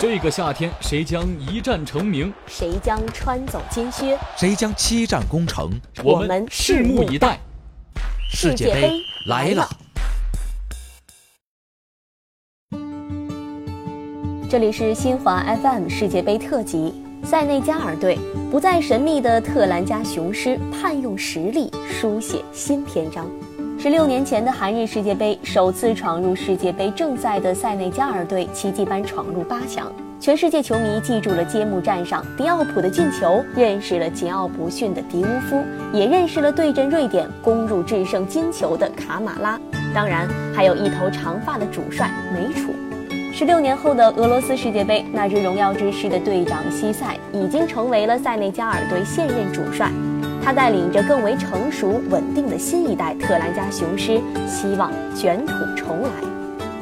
这个夏天，谁将一战成名？谁将穿走金靴？谁将七战攻城？我们拭目以待。世界杯来了！这里是新华 FM 世界杯特辑。塞内加尔队不再神秘的特兰加雄狮，盼用实力书写新篇章。十六年前的韩日世界杯，首次闯入世界杯正赛的塞内加尔队奇迹般闯入八强。全世界球迷记住了揭幕战上迪奥普的进球，认识了桀骜不驯的迪乌夫，也认识了对阵瑞典攻入制胜金球的卡马拉。当然，还有一头长发的主帅梅楚。十六年后的俄罗斯世界杯，那支荣耀之师的队长西塞已经成为了塞内加尔队现任主帅。他带领着更为成熟稳定的新一代特兰加雄狮，希望卷土重来。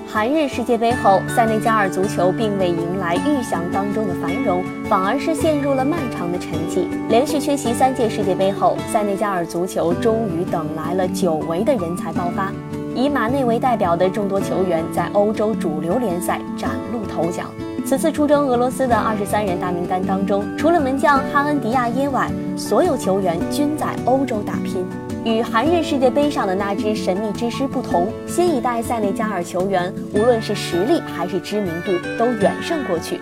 韩日世界杯后，塞内加尔足球并未迎来预想当中的繁荣，反而是陷入了漫长的沉寂。连续缺席三届世界杯后，塞内加尔足球终于等来了久违的人才爆发。以马内为代表的众多球员在欧洲主流联赛崭露头角。此次出征俄罗斯的二十三人大名单当中，除了门将哈恩迪亚耶外，所有球员均在欧洲打拼。与韩日世界杯上的那支神秘之师不同，新一代塞内加尔球员无论是实力还是知名度都远胜过去。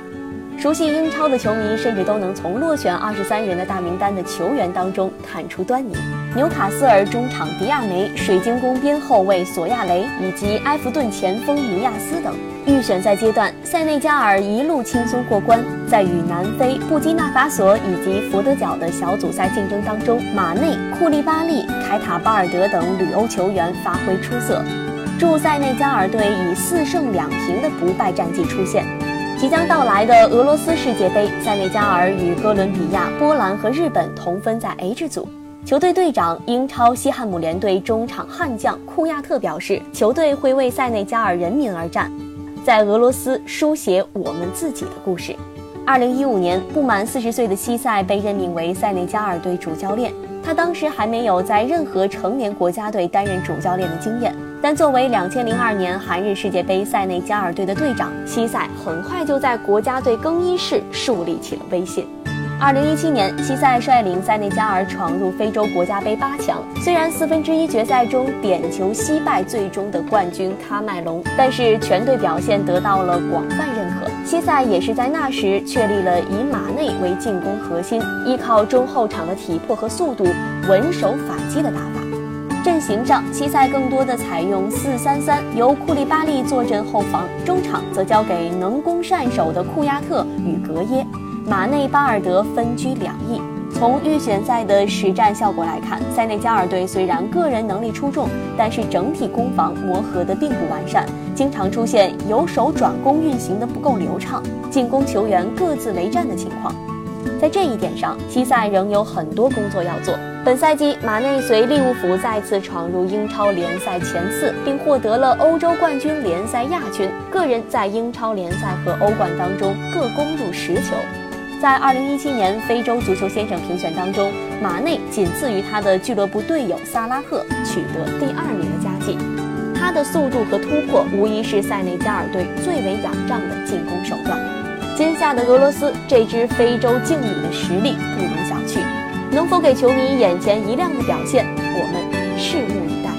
熟悉英超的球迷甚至都能从落选二十三人的大名单的球员当中看出端倪。纽卡斯尔中场迪亚梅、水晶宫边后卫索亚雷以及埃弗顿前锋尼亚斯等。预选赛阶段，塞内加尔一路轻松过关。在与南非、布基纳法索以及佛得角的小组赛竞争当中，马内、库利巴利、凯塔巴尔德等旅欧球员发挥出色，助塞内加尔队以四胜两平的不败战绩出现。即将到来的俄罗斯世界杯，塞内加尔与哥伦比亚、波兰和日本同分在 H 组。球队队长、英超西汉姆联队中场悍将库亚特表示，球队会为塞内加尔人民而战。在俄罗斯书写我们自己的故事。二零一五年，不满四十岁的西塞被任命为塞内加尔队主教练。他当时还没有在任何成年国家队担任主教练的经验，但作为两千零二年韩日世界杯塞内加尔队的队长，西塞很快就在国家队更衣室树立起了威信。二零一七年，西塞率领塞内加尔闯入非洲国家杯八强。虽然四分之一决赛中点球惜败最终的冠军喀麦隆，但是全队表现得到了广泛认可。西塞也是在那时确立了以马内为进攻核心，依靠中后场的体魄和速度稳守反击的打法。阵型上，西塞更多的采用四三三，由库利巴利坐镇后防，中场则交给能攻善守的库亚特与格耶。马内、巴尔德分居两翼。从预选赛的实战效果来看，塞内加尔队虽然个人能力出众，但是整体攻防磨合的并不完善，经常出现由守转攻运行的不够流畅，进攻球员各自为战的情况。在这一点上，西塞仍有很多工作要做。本赛季，马内随利物浦再次闯入英超联赛前四，并获得了欧洲冠军联赛亚军。个人在英超联赛和欧冠当中各攻入十球。在二零一七年非洲足球先生评选当中，马内仅次于他的俱乐部队友萨拉赫，取得第二名的佳绩。他的速度和突破无疑是塞内加尔队最为仰仗的进攻手段。今夏的俄罗斯这支非洲劲旅的实力不容小觑，能否给球迷眼前一亮的表现，我们拭目以待。